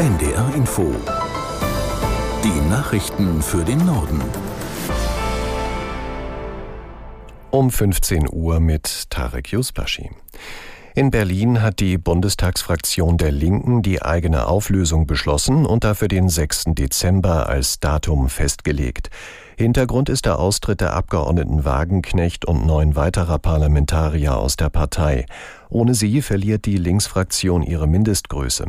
NDR Info. Die Nachrichten für den Norden. Um 15 Uhr mit Tarek Yusbashi. In Berlin hat die Bundestagsfraktion der Linken die eigene Auflösung beschlossen und dafür den 6. Dezember als Datum festgelegt. Hintergrund ist der Austritt der Abgeordneten Wagenknecht und neun weiterer Parlamentarier aus der Partei. Ohne sie verliert die Linksfraktion ihre Mindestgröße.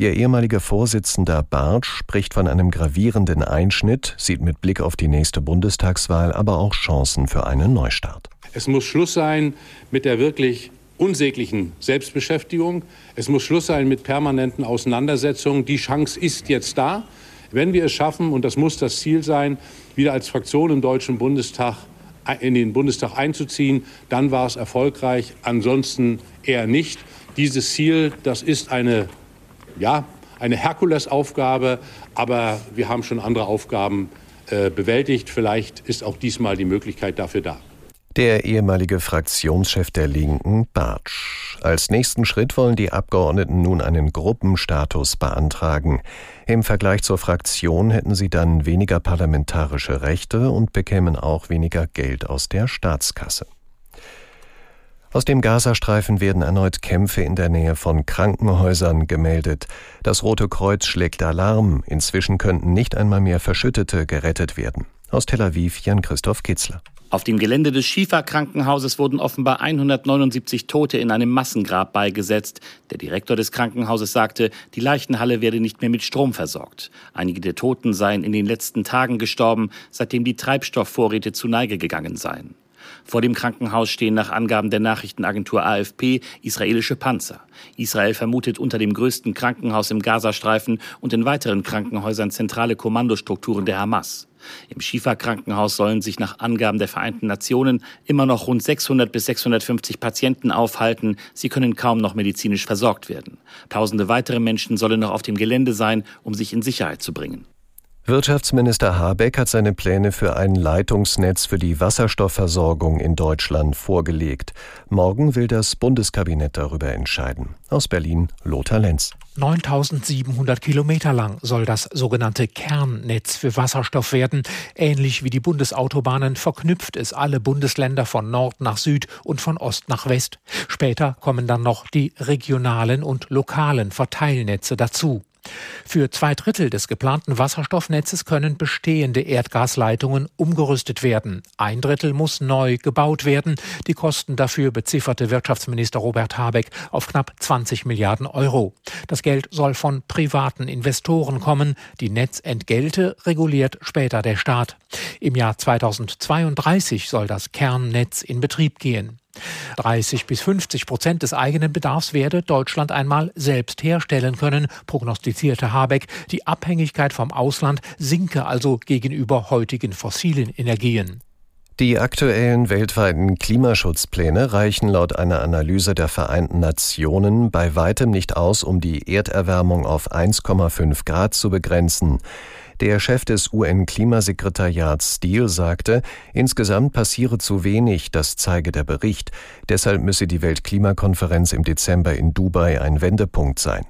Ihr ehemaliger Vorsitzender Bartsch spricht von einem gravierenden Einschnitt, sieht mit Blick auf die nächste Bundestagswahl aber auch Chancen für einen Neustart. Es muss Schluss sein mit der wirklich unsäglichen Selbstbeschäftigung. Es muss Schluss sein mit permanenten Auseinandersetzungen. Die Chance ist jetzt da. Wenn wir es schaffen, und das muss das Ziel sein, wieder als Fraktion im Deutschen Bundestag in den Bundestag einzuziehen, dann war es erfolgreich, ansonsten eher nicht. Dieses Ziel, das ist eine, ja, eine Herkulesaufgabe, aber wir haben schon andere Aufgaben äh, bewältigt. Vielleicht ist auch diesmal die Möglichkeit dafür da. Der ehemalige Fraktionschef der Linken, Bartsch. Als nächsten Schritt wollen die Abgeordneten nun einen Gruppenstatus beantragen. Im Vergleich zur Fraktion hätten sie dann weniger parlamentarische Rechte und bekämen auch weniger Geld aus der Staatskasse. Aus dem Gazastreifen werden erneut Kämpfe in der Nähe von Krankenhäusern gemeldet. Das Rote Kreuz schlägt Alarm. Inzwischen könnten nicht einmal mehr Verschüttete gerettet werden. Aus Tel Aviv Jan-Christoph Kitzler. Auf dem Gelände des Schifa-Krankenhauses wurden offenbar 179 Tote in einem Massengrab beigesetzt. Der Direktor des Krankenhauses sagte, die Leichenhalle werde nicht mehr mit Strom versorgt. Einige der Toten seien in den letzten Tagen gestorben, seitdem die Treibstoffvorräte zu Neige gegangen seien. Vor dem Krankenhaus stehen nach Angaben der Nachrichtenagentur AFP israelische Panzer. Israel vermutet unter dem größten Krankenhaus im Gazastreifen und in weiteren Krankenhäusern zentrale Kommandostrukturen der Hamas. Im Schifa-Krankenhaus sollen sich nach Angaben der Vereinten Nationen immer noch rund 600 bis 650 Patienten aufhalten. Sie können kaum noch medizinisch versorgt werden. Tausende weitere Menschen sollen noch auf dem Gelände sein, um sich in Sicherheit zu bringen. Wirtschaftsminister Habeck hat seine Pläne für ein Leitungsnetz für die Wasserstoffversorgung in Deutschland vorgelegt. Morgen will das Bundeskabinett darüber entscheiden. Aus Berlin Lothar Lenz. 9700 Kilometer lang soll das sogenannte Kernnetz für Wasserstoff werden. Ähnlich wie die Bundesautobahnen verknüpft es alle Bundesländer von Nord nach Süd und von Ost nach West. Später kommen dann noch die regionalen und lokalen Verteilnetze dazu. Für zwei Drittel des geplanten Wasserstoffnetzes können bestehende Erdgasleitungen umgerüstet werden. Ein Drittel muss neu gebaut werden. Die Kosten dafür bezifferte Wirtschaftsminister Robert Habeck auf knapp 20 Milliarden Euro. Das Geld soll von privaten Investoren kommen. Die Netzentgelte reguliert später der Staat. Im Jahr 2032 soll das Kernnetz in Betrieb gehen. 30 bis 50 Prozent des eigenen Bedarfs werde Deutschland einmal selbst herstellen können, prognostizierte Habeck. Die Abhängigkeit vom Ausland sinke also gegenüber heutigen fossilen Energien. Die aktuellen weltweiten Klimaschutzpläne reichen laut einer Analyse der Vereinten Nationen bei weitem nicht aus, um die Erderwärmung auf 1,5 Grad zu begrenzen. Der Chef des UN-Klimasekretariats Steele sagte, insgesamt passiere zu wenig, das zeige der Bericht. Deshalb müsse die Weltklimakonferenz im Dezember in Dubai ein Wendepunkt sein.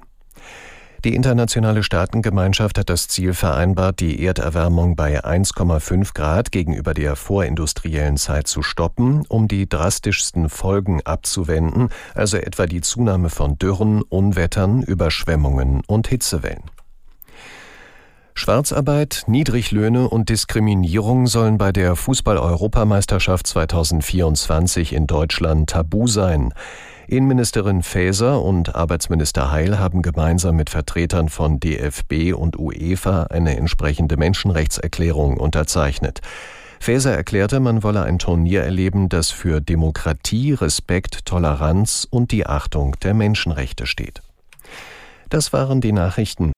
Die internationale Staatengemeinschaft hat das Ziel vereinbart, die Erderwärmung bei 1,5 Grad gegenüber der vorindustriellen Zeit zu stoppen, um die drastischsten Folgen abzuwenden, also etwa die Zunahme von Dürren, Unwettern, Überschwemmungen und Hitzewellen. Schwarzarbeit, Niedriglöhne und Diskriminierung sollen bei der Fußball-Europameisterschaft 2024 in Deutschland tabu sein. Innenministerin Faeser und Arbeitsminister Heil haben gemeinsam mit Vertretern von DFB und UEFA eine entsprechende Menschenrechtserklärung unterzeichnet. Faeser erklärte, man wolle ein Turnier erleben, das für Demokratie, Respekt, Toleranz und die Achtung der Menschenrechte steht. Das waren die Nachrichten.